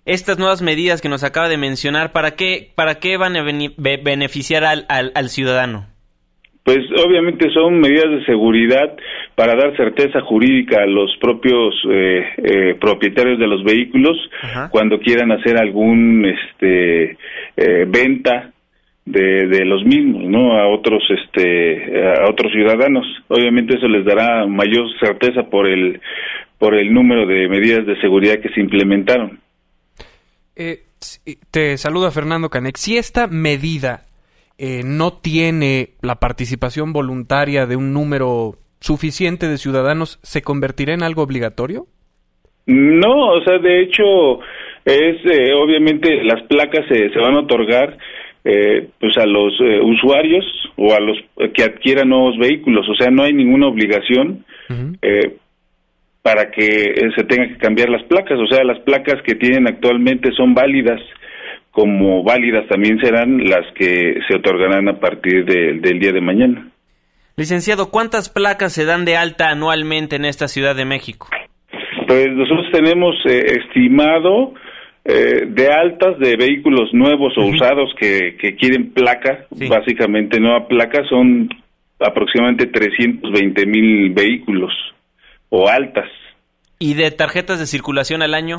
Estas nuevas medidas que nos acaba de mencionar, ¿para qué, para qué van a bene- be- beneficiar al, al, al ciudadano?
Pues obviamente son medidas de seguridad para dar certeza jurídica a los propios eh, eh, propietarios de los vehículos cuando quieran hacer algún este eh, venta de, de los mismos, ¿no? A otros este a otros ciudadanos. Obviamente eso les dará mayor certeza por el por el número de medidas de seguridad que se implementaron.
Eh, te saluda Fernando Canex. Si esta medida eh, no tiene la participación voluntaria de un número suficiente de ciudadanos, ¿se convertirá en algo obligatorio?
No, o sea, de hecho, es eh, obviamente las placas se, se van a otorgar eh, pues a los eh, usuarios o a los que adquieran nuevos vehículos, o sea, no hay ninguna obligación eh, para que se tengan que cambiar las placas, o sea, las placas que tienen actualmente son válidas, como válidas también serán las que se otorgarán a partir de- del día de mañana.
Licenciado, ¿cuántas placas se dan de alta anualmente en esta Ciudad de México?
Pues nosotros tenemos eh, estimado eh, de altas de vehículos nuevos o usados que, que quieren placa, básicamente nueva placa, son aproximadamente 320 mil vehículos o altas.
¿Y de tarjetas de circulación al año?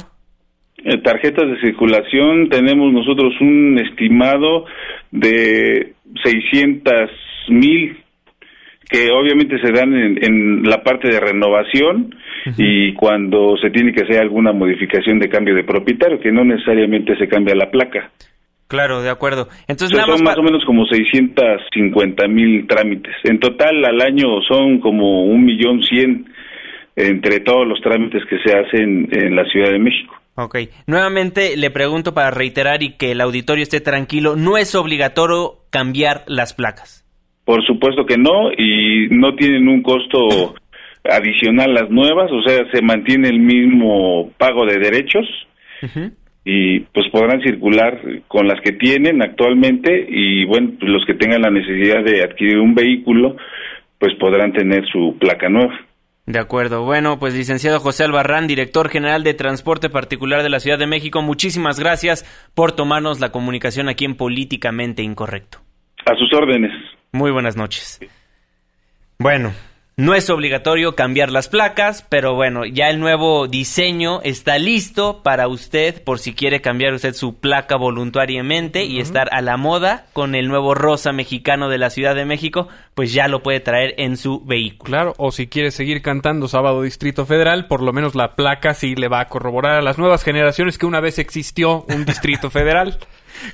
Eh, tarjetas de circulación tenemos nosotros un estimado de 600 mil que obviamente se dan en, en la parte de renovación y cuando se tiene que hacer alguna modificación de cambio de propietario, que no necesariamente se cambia la placa.
Claro, de acuerdo. Entonces,
O sea,
nada más
son más o menos como 650 mil trámites. En total, al año son como un millón cien entre todos los trámites que se hacen en la Ciudad de México.
Ok. Nuevamente le pregunto para reiterar y que el auditorio esté tranquilo, no es obligatorio cambiar las placas.
Por supuesto que no, y no tienen un costo adicional las nuevas, o sea, se mantiene el mismo pago de derechos y pues podrán circular con las que tienen actualmente y bueno, pues, los que tengan la necesidad de adquirir un vehículo, pues podrán tener su placa nueva.
De acuerdo. Bueno, pues licenciado José Albarrán, director general de Transporte Particular de la Ciudad de México, muchísimas gracias por tomarnos la comunicación aquí en Políticamente Incorrecto.
A sus órdenes.
Muy buenas noches. Bueno, no es obligatorio cambiar las placas, pero bueno, ya el nuevo diseño está listo para usted por si quiere cambiar usted su placa voluntariamente y estar a la moda con el nuevo rosa mexicano de la Ciudad de México, pues ya lo puede traer en su vehículo.
Claro, o si quiere seguir cantando Sábado Distrito Federal, por lo menos la placa sí le va a corroborar a las nuevas generaciones que una vez existió un Distrito Federal.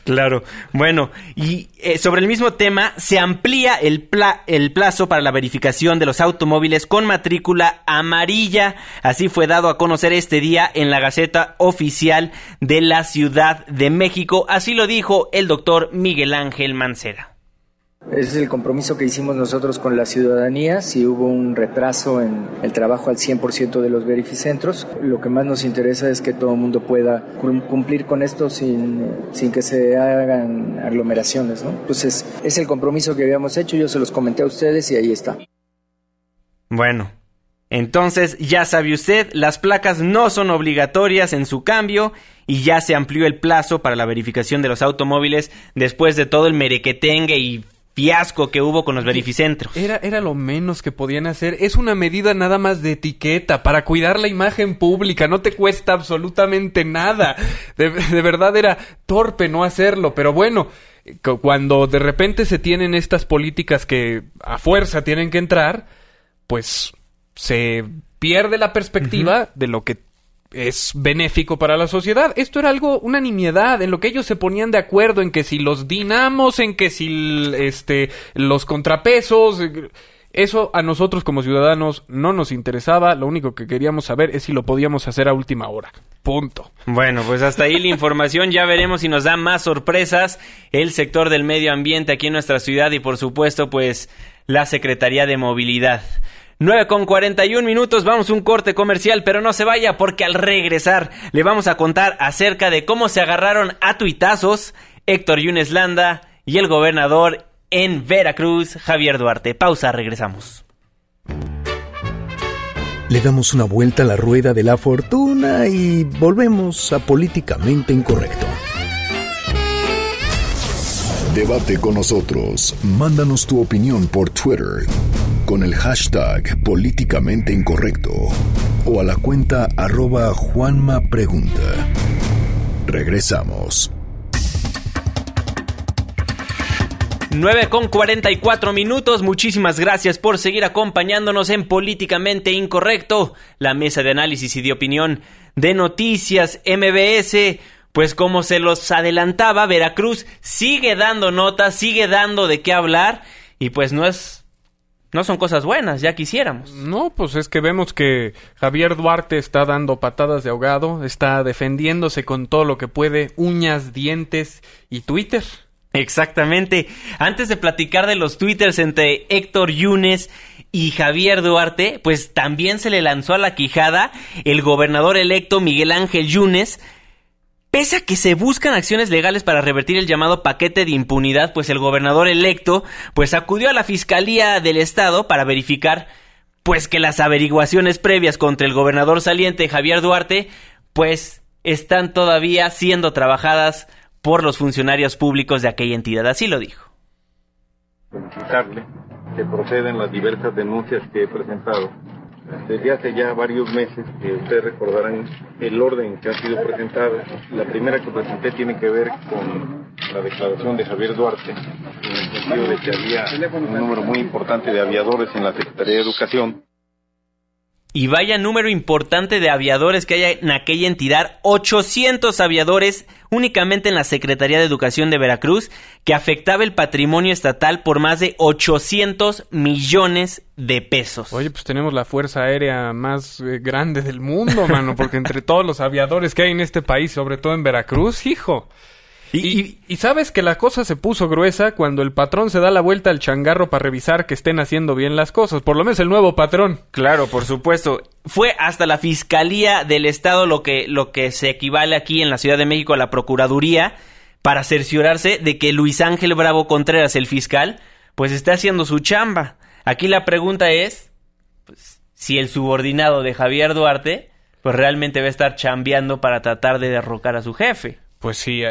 Claro. Bueno, y eh, sobre el mismo tema, se amplía el, pla- el plazo para la verificación de los automóviles con matrícula amarilla. Así fue dado a conocer este día en la Gaceta Oficial de la Ciudad de México. Así lo dijo el doctor Miguel Ángel Mancera.
Ese es el compromiso que hicimos nosotros con la ciudadanía. Si hubo un retraso en el trabajo al 100% de los verificentros, lo que más nos interesa es que todo el mundo pueda cum- cumplir con esto sin, sin que se hagan aglomeraciones. ¿no? Entonces, es el compromiso que habíamos hecho. Yo se los comenté a ustedes y ahí está.
Bueno, entonces ya sabe usted, las placas no son obligatorias en su cambio y ya se amplió el plazo para la verificación de los automóviles después de todo el merequetengue y fiasco que hubo con los verificentros.
Era, era lo menos que podían hacer. Es una medida nada más de etiqueta para cuidar la imagen pública. No te cuesta absolutamente nada. De, de verdad era torpe no hacerlo. Pero bueno, cu- cuando de repente se tienen estas políticas que a fuerza tienen que entrar, pues se pierde la perspectiva de lo que es benéfico para la sociedad. Esto era algo, una nimiedad, en lo que ellos se ponían de acuerdo, en que si los dinamos, en que si este, los contrapesos, eh, Eso a nosotros como ciudadanos no nos interesaba, lo único que queríamos saber es si lo podíamos hacer a última hora. Punto.
Bueno, pues hasta ahí la información, ya veremos si nos da más sorpresas el sector del medio ambiente aquí en nuestra ciudad y por supuesto pues la Secretaría de Movilidad. 9 con 41 minutos, vamos a un corte comercial, pero no se vaya porque al regresar le vamos a contar acerca de cómo se agarraron a tuitazos Héctor Yunes Landa y el gobernador en Veracruz, Javier Duarte. Pausa, regresamos.
Le damos una vuelta a la rueda de la fortuna y volvemos a políticamente incorrecto. Debate con nosotros. Mándanos tu opinión por Twitter con el hashtag políticamente incorrecto o a la cuenta arroba Juanma Pregunta. Regresamos.
9 con 44 minutos. Muchísimas gracias por seguir acompañándonos en Políticamente Incorrecto, la mesa de análisis y de opinión de Noticias MBS. Pues como se los adelantaba, Veracruz sigue dando notas, sigue dando de qué hablar y pues no es no son cosas buenas, ya quisiéramos.
No, pues es que vemos que Javier Duarte está dando patadas de ahogado, está defendiéndose con todo lo que puede, uñas, dientes y Twitter.
Exactamente. Antes de platicar de los twitters entre Héctor Yunes y Javier Duarte, pues también se le lanzó a la quijada el gobernador electo Miguel Ángel Yunes. Pese a que se buscan acciones legales para revertir el llamado paquete de impunidad, pues el gobernador electo pues acudió a la Fiscalía del Estado para verificar pues que las averiguaciones previas contra el gobernador saliente Javier Duarte pues están todavía siendo trabajadas por los funcionarios públicos de aquella entidad. Así lo dijo.
Que proceden las diversas denuncias que he presentado. Desde hace ya varios meses, que ustedes recordarán el orden que ha sido presentado. La primera que presenté tiene que ver con la declaración de Javier Duarte, en el sentido de que había un número muy importante de aviadores en la Secretaría de Educación
y vaya número importante de aviadores que hay en aquella entidad, 800 aviadores únicamente en la Secretaría de Educación de Veracruz, que afectaba el patrimonio estatal por más de 800 millones de pesos.
Oye, pues tenemos la fuerza aérea más eh, grande del mundo, mano, porque entre todos los aviadores que hay en este país, sobre todo en Veracruz, hijo. Y, y, sabes que la cosa se puso gruesa cuando el patrón se da la vuelta al changarro para revisar que estén haciendo bien las cosas, por lo menos el nuevo patrón.
Claro, por supuesto. Fue hasta la Fiscalía del Estado lo que, lo que se equivale aquí en la Ciudad de México a la Procuraduría para cerciorarse de que Luis Ángel Bravo Contreras, el fiscal, pues está haciendo su chamba. Aquí la pregunta es pues, si el subordinado de Javier Duarte pues realmente va a estar chambeando para tratar de derrocar a su jefe.
Pues sí,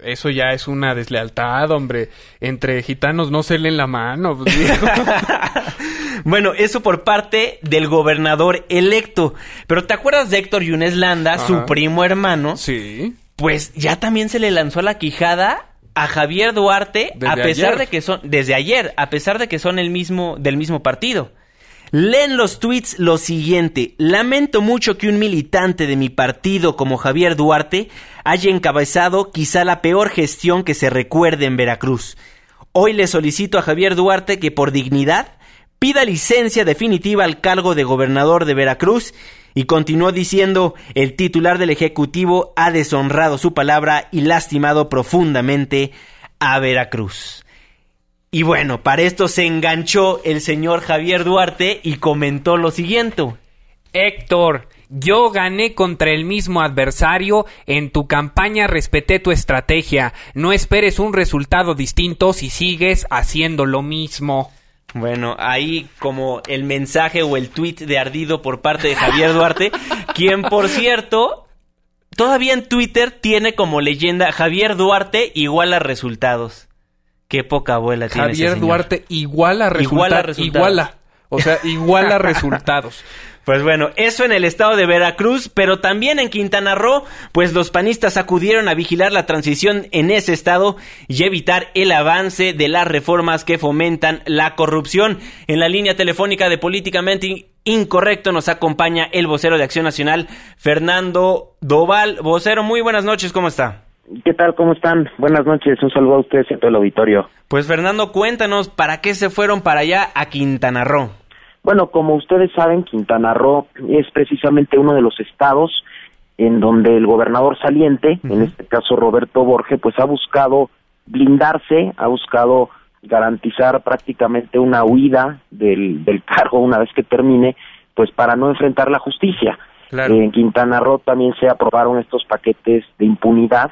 eso ya es una deslealtad, hombre. Entre gitanos no se leen la mano. Pues,
bueno, eso por parte del gobernador electo. Pero ¿te acuerdas de Héctor Yunes Landa, su primo hermano?
Sí.
Pues ya también se le lanzó la quijada a Javier Duarte, a pesar de que son, desde ayer, a pesar de que son el mismo, del mismo partido. Leen los tweets lo siguiente. Lamento mucho que un militante de mi partido como Javier Duarte haya encabezado quizá la peor gestión que se recuerde en Veracruz. Hoy le solicito a Javier Duarte que por dignidad pida licencia definitiva al cargo de gobernador de Veracruz y continuó diciendo el titular del Ejecutivo ha deshonrado su palabra y lastimado profundamente a Veracruz. Y bueno, para esto se enganchó el señor Javier Duarte y comentó lo siguiente.
Héctor, yo gané contra el mismo adversario, en tu campaña respeté tu estrategia, no esperes un resultado distinto si sigues haciendo lo mismo.
Bueno, ahí como el mensaje o el tweet de ardido por parte de Javier Duarte, quien por cierto, todavía en Twitter tiene como leyenda Javier Duarte igual a resultados. Qué poca abuela tiene
Javier Duarte iguala resultados. Iguala, O sea, iguala resultados.
Pues bueno, eso en el estado de Veracruz, pero también en Quintana Roo, pues los panistas acudieron a vigilar la transición en ese estado y evitar el avance de las reformas que fomentan la corrupción. En la línea telefónica de Políticamente Incorrecto nos acompaña el vocero de Acción Nacional, Fernando Doval. Vocero, muy buenas noches, ¿cómo está?
¿Qué tal? ¿Cómo están? Buenas noches. Un saludo a ustedes y a todo el auditorio.
Pues Fernando, cuéntanos, ¿para qué se fueron para allá a Quintana Roo?
Bueno, como ustedes saben, Quintana Roo es precisamente uno de los estados en donde el gobernador saliente, en este caso Roberto Borge, pues ha buscado blindarse, ha buscado garantizar prácticamente una huida del, del cargo una vez que termine, pues para no enfrentar la justicia. En Quintana Roo también se aprobaron estos paquetes de impunidad,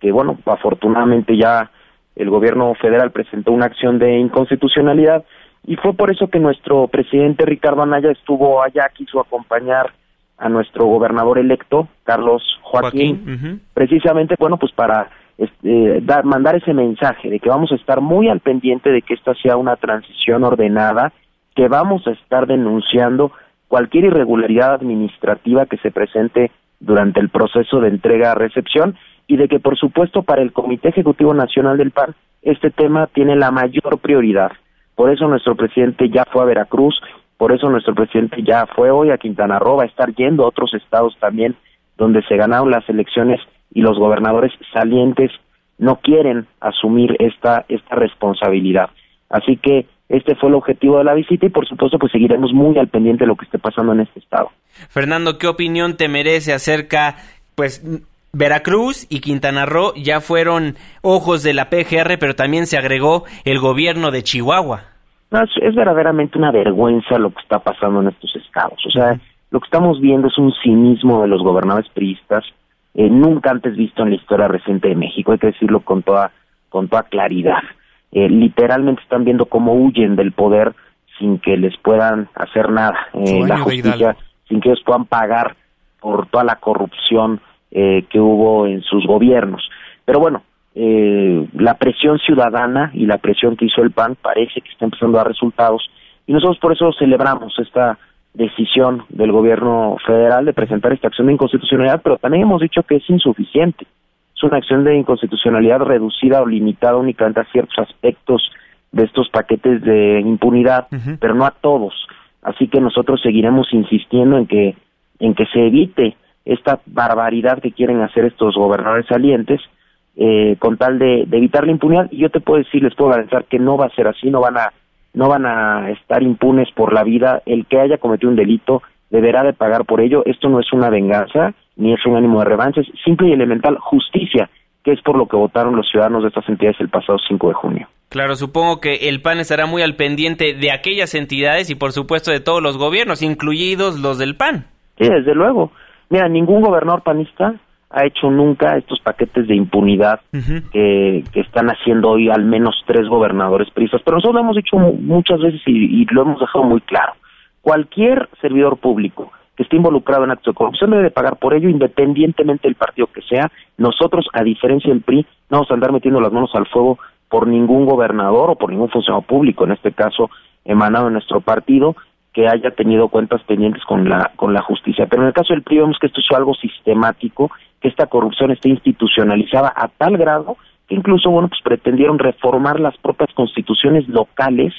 que bueno, afortunadamente ya el gobierno federal presentó una acción de inconstitucionalidad y fue por eso que nuestro presidente Ricardo Anaya estuvo allá, quiso acompañar a nuestro gobernador electo, Carlos Joaquín, precisamente, bueno, pues para este, dar, mandar ese mensaje de que vamos a estar muy al pendiente de que esta sea una transición ordenada, que vamos a estar denunciando cualquier irregularidad administrativa que se presente durante el proceso de entrega-recepción y de que, por supuesto, para el Comité Ejecutivo Nacional del PAN, este tema tiene la mayor prioridad. Por eso nuestro presidente ya fue a Veracruz, por eso nuestro presidente ya fue hoy a Quintana Roo, va a estar yendo a otros estados también donde se ganaron las elecciones y los gobernadores salientes no quieren asumir esta, esta responsabilidad. Así que este fue el objetivo de la visita y por supuesto pues seguiremos muy al pendiente de lo que esté pasando en este estado.
Fernando, ¿qué opinión te merece acerca pues Veracruz y Quintana Roo ya fueron ojos de la PGR, pero también se agregó el gobierno de Chihuahua?
es, verdaderamente una vergüenza lo que está pasando en estos estados. O sea, lo que estamos viendo es un cinismo de los gobernadores priistas, eh, nunca antes visto en la historia reciente de México, hay que decirlo con toda, con toda claridad. Eh, literalmente están viendo cómo huyen del poder sin que les puedan hacer nada. Eh, la justicia, sin que ellos puedan pagar por toda la corrupción eh, que hubo en sus gobiernos. Pero bueno, eh, la presión ciudadana y la presión que hizo el PAN parece que está empezando a dar resultados y nosotros por eso celebramos esta decisión del gobierno federal de presentar esta acción de inconstitucionalidad, pero también hemos dicho que es insuficiente. Es una acción de inconstitucionalidad reducida o limitada únicamente a ciertos aspectos de estos paquetes de impunidad, pero no a todos. Así que nosotros seguiremos insistiendo en que en que se evite esta barbaridad que quieren hacer estos gobernadores salientes eh, con tal de, evitar la impunidad y yo te puedo decir les puedo garantizar que no va a ser así no van a no van a estar impunes por la vida el que haya cometido un delito deberá de pagar por ello esto no es una venganza ni es un ánimo de revancha es simple y elemental justicia que es por lo que votaron los ciudadanos de estas entidades el pasado 5 de junio.
Claro, supongo que el PAN estará muy al pendiente de aquellas entidades y por supuesto de todos los gobiernos, incluidos los del PAN.
Sí, desde luego. Mira, ningún gobernador panista ha hecho nunca estos paquetes de impunidad que, están haciendo hoy al menos tres gobernadores prisas. Pero nosotros lo hemos dicho muchas veces y, lo hemos dejado muy claro. Cualquier servidor público que esté involucrado en actos de corrupción debe de pagar por ello independientemente del partido que sea. Nosotros, a diferencia del PRI, no vamos a andar metiendo las manos al fuego por ningún gobernador o por ningún funcionario público, en este caso emanado de nuestro partido, que haya tenido cuentas pendientes con la con la justicia. Pero en el caso del PRI vemos que esto es algo sistemático, que esta corrupción está institucionalizada a tal grado que incluso bueno pues pretendieron reformar las propias constituciones locales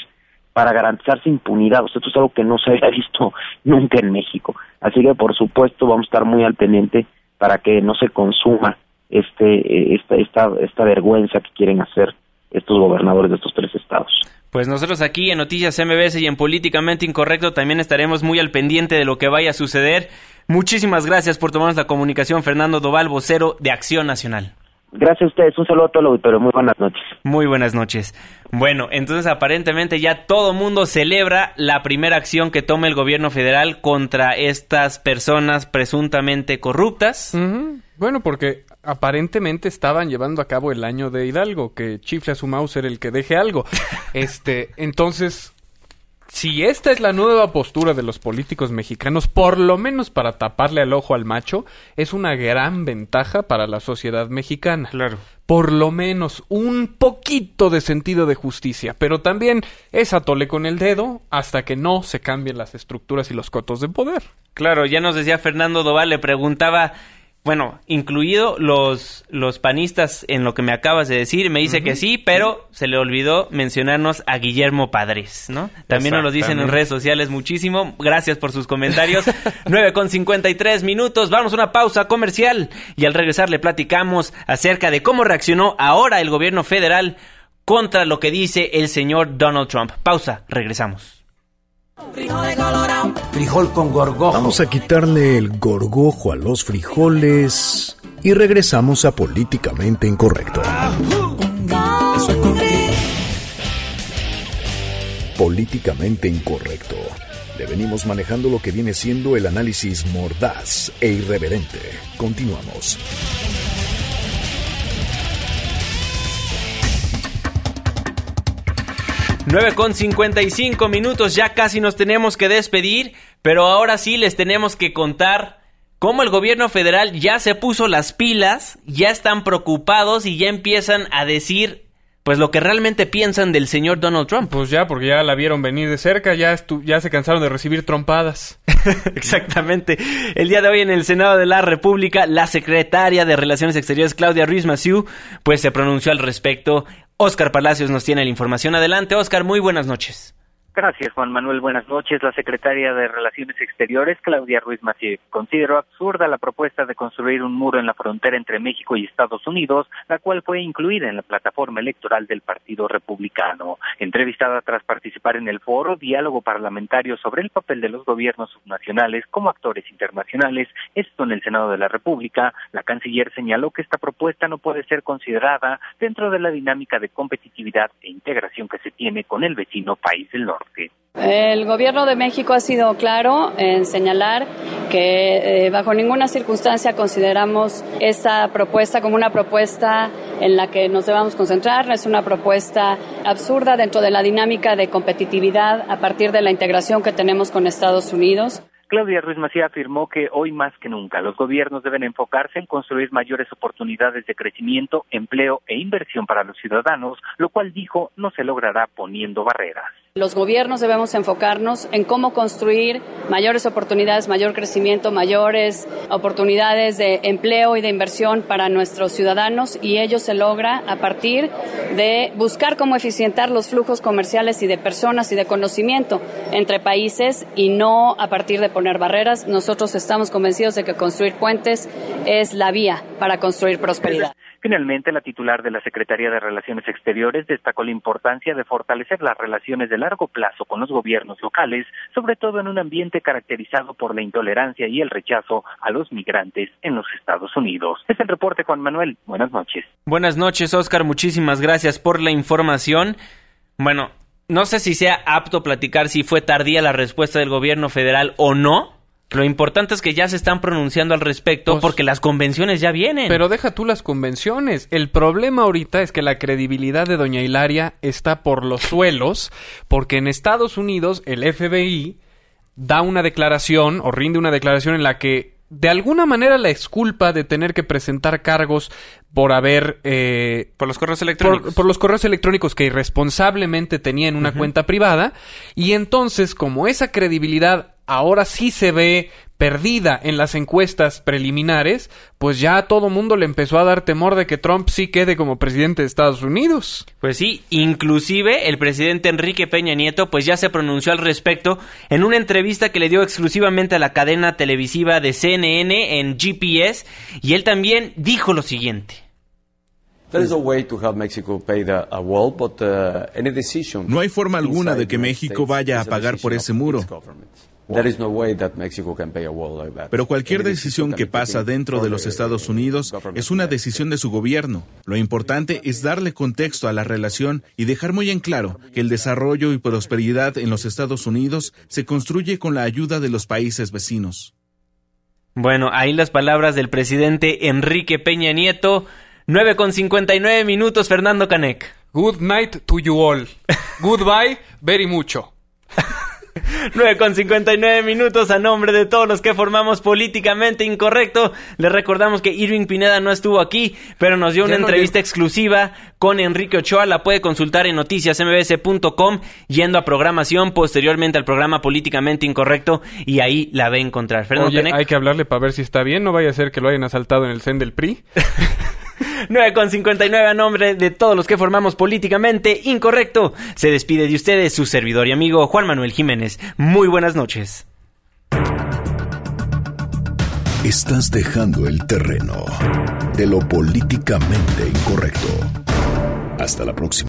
para garantizarse impunidad. O sea, esto es algo que no se había visto nunca en México. Así que por supuesto vamos a estar muy al pendiente para que no se consuma este esta esta esta vergüenza que quieren hacer estos gobernadores de estos tres estados.
Pues nosotros aquí en Noticias MBS y en Políticamente Incorrecto también estaremos muy al pendiente de lo que vaya a suceder. Muchísimas gracias por tomarnos la comunicación, Fernando Doval, vocero de Acción Nacional.
Gracias a ustedes, un saludo a todo el auditorio, muy buenas noches.
Muy buenas noches. Bueno, entonces aparentemente ya todo mundo celebra la primera acción que toma el gobierno federal contra estas personas presuntamente corruptas.
Bueno, porque aparentemente estaban llevando a cabo el año de Hidalgo, que chifle a su Mauser el que deje algo. este, entonces, si esta es la nueva postura de los políticos mexicanos, por lo menos para taparle al ojo al macho, es una gran ventaja para la sociedad mexicana.
Claro.
Por lo menos un poquito de sentido de justicia, pero también es atole con el dedo hasta que no se cambien las estructuras y los cotos de poder.
Claro, ya nos decía Fernando Doval, le preguntaba bueno, incluido los, los panistas en lo que me acabas de decir, me dice que sí, pero se le olvidó mencionarnos a Guillermo Padres, ¿no? También nos lo dicen en redes sociales muchísimo. Gracias por sus comentarios. 9 con 53 minutos, vamos a una pausa comercial y al regresar le platicamos acerca de cómo reaccionó ahora el gobierno federal contra lo que dice el señor Donald Trump. Pausa, regresamos.
Frijol con gorgojo. Vamos a quitarle el gorgojo a los frijoles y regresamos a Políticamente Incorrecto. Políticamente Incorrecto. Le venimos manejando lo que viene siendo el análisis mordaz e irreverente. Continuamos.
9 con 55 minutos, ya casi nos tenemos que despedir, pero ahora sí les tenemos que contar cómo el gobierno federal ya se puso las pilas, ya están preocupados y ya empiezan a decir pues lo que realmente piensan del señor Donald Trump.
Pues ya, porque ya la vieron venir de cerca, ya, ya se cansaron de recibir trompadas.
Exactamente. El día de hoy en el Senado de la República, la secretaria de Relaciones Exteriores, Claudia Ruiz Massieu, pues se pronunció al respecto. Oscar Palacios nos tiene la información. Adelante, Oscar, muy buenas noches.
Gracias, Juan Manuel. Buenas noches. La secretaria de Relaciones Exteriores, Claudia Ruiz Macié, consideró absurda la propuesta de construir un muro en la frontera entre México y Estados Unidos, la cual fue incluida en la plataforma electoral del Partido Republicano. Entrevistada tras participar en el foro Diálogo Parlamentario sobre el papel de los gobiernos subnacionales como actores internacionales, esto en el Senado de la República, la canciller señaló que esta propuesta no puede ser considerada dentro de la dinámica de competitividad e integración que se tiene con el vecino país del norte.
El gobierno de México ha sido claro en señalar que eh, bajo ninguna circunstancia consideramos esta propuesta como una propuesta en la que nos debamos concentrar. Es una propuesta absurda dentro de la dinámica de competitividad a partir de la integración que tenemos con Estados Unidos.
Claudia Ruiz Macía afirmó que hoy más que nunca los gobiernos deben enfocarse en construir mayores oportunidades de crecimiento, empleo e inversión para los ciudadanos, lo cual dijo no se logrará poniendo barreras.
Los gobiernos debemos enfocarnos en cómo construir mayores oportunidades, mayor crecimiento, mayores oportunidades de empleo y de inversión para nuestros ciudadanos y ello se logra a partir de buscar cómo eficientar los flujos comerciales y de personas y de conocimiento entre países y no a partir de poner barreras. Nosotros estamos convencidos de que construir puentes es la vía para construir prosperidad.
Finalmente, la titular de la Secretaría de Relaciones Exteriores destacó la importancia de fortalecer las relaciones de largo plazo con los gobiernos locales, sobre todo en un ambiente caracterizado por la intolerancia y el rechazo a los migrantes en los Estados Unidos. Es el reporte, Juan Manuel. Buenas noches.
Buenas noches, Oscar. Muchísimas gracias por la información. Bueno, no sé si sea apto platicar si fue tardía la respuesta del gobierno federal o no lo importante es que ya se están pronunciando al respecto pues, porque las convenciones ya vienen.
Pero deja tú las convenciones. El problema ahorita es que la credibilidad de Doña Hilaria está por los suelos porque en Estados Unidos el FBI da una declaración o rinde una declaración en la que de alguna manera la exculpa de tener que presentar cargos por haber...
Eh, por los correos electrónicos.
Por, los correos electrónicos que irresponsablemente tenía en una cuenta privada. Y entonces, como esa credibilidad ahora sí se ve perdida en las encuestas preliminares, pues ya a todo mundo le empezó a dar temor de que Trump sí quede como presidente de Estados Unidos.
Pues sí, inclusive el presidente Enrique Peña Nieto pues ya se pronunció al respecto en una entrevista que le dio exclusivamente a la cadena televisiva de CNN en GPS y él también dijo lo siguiente.
No hay forma alguna de que México vaya a pagar por ese muro. Pero cualquier decisión que pasa dentro de los Estados Unidos es una decisión de su gobierno. Lo importante es darle contexto a la relación y dejar muy en claro que el desarrollo y prosperidad en los Estados Unidos se construye con la ayuda de los países vecinos.
Bueno, ahí las palabras del presidente Enrique Peña Nieto. 9 con 59 minutos, Fernando Canek.
Good night to you all. Goodbye, very mucho.
9 con 59 minutos a nombre de todos los que formamos Políticamente Incorrecto. Les recordamos que Irving Pineda no estuvo aquí, pero nos dio una entrevista exclusiva con Enrique Ochoa. La puede consultar en noticiasmbs.com yendo a programación, posteriormente al programa Políticamente Incorrecto y ahí la ve a encontrar.
Fernando Oye, hay que hablarle para ver si está bien, no vaya a ser que lo hayan asaltado en el CEN del PRI.
9 con 59 a nombre de todos los que formamos políticamente incorrecto. Se despide de ustedes su servidor y amigo Juan Manuel Jiménez. Muy buenas noches.
Estás dejando el terreno de lo políticamente incorrecto. Hasta la próxima.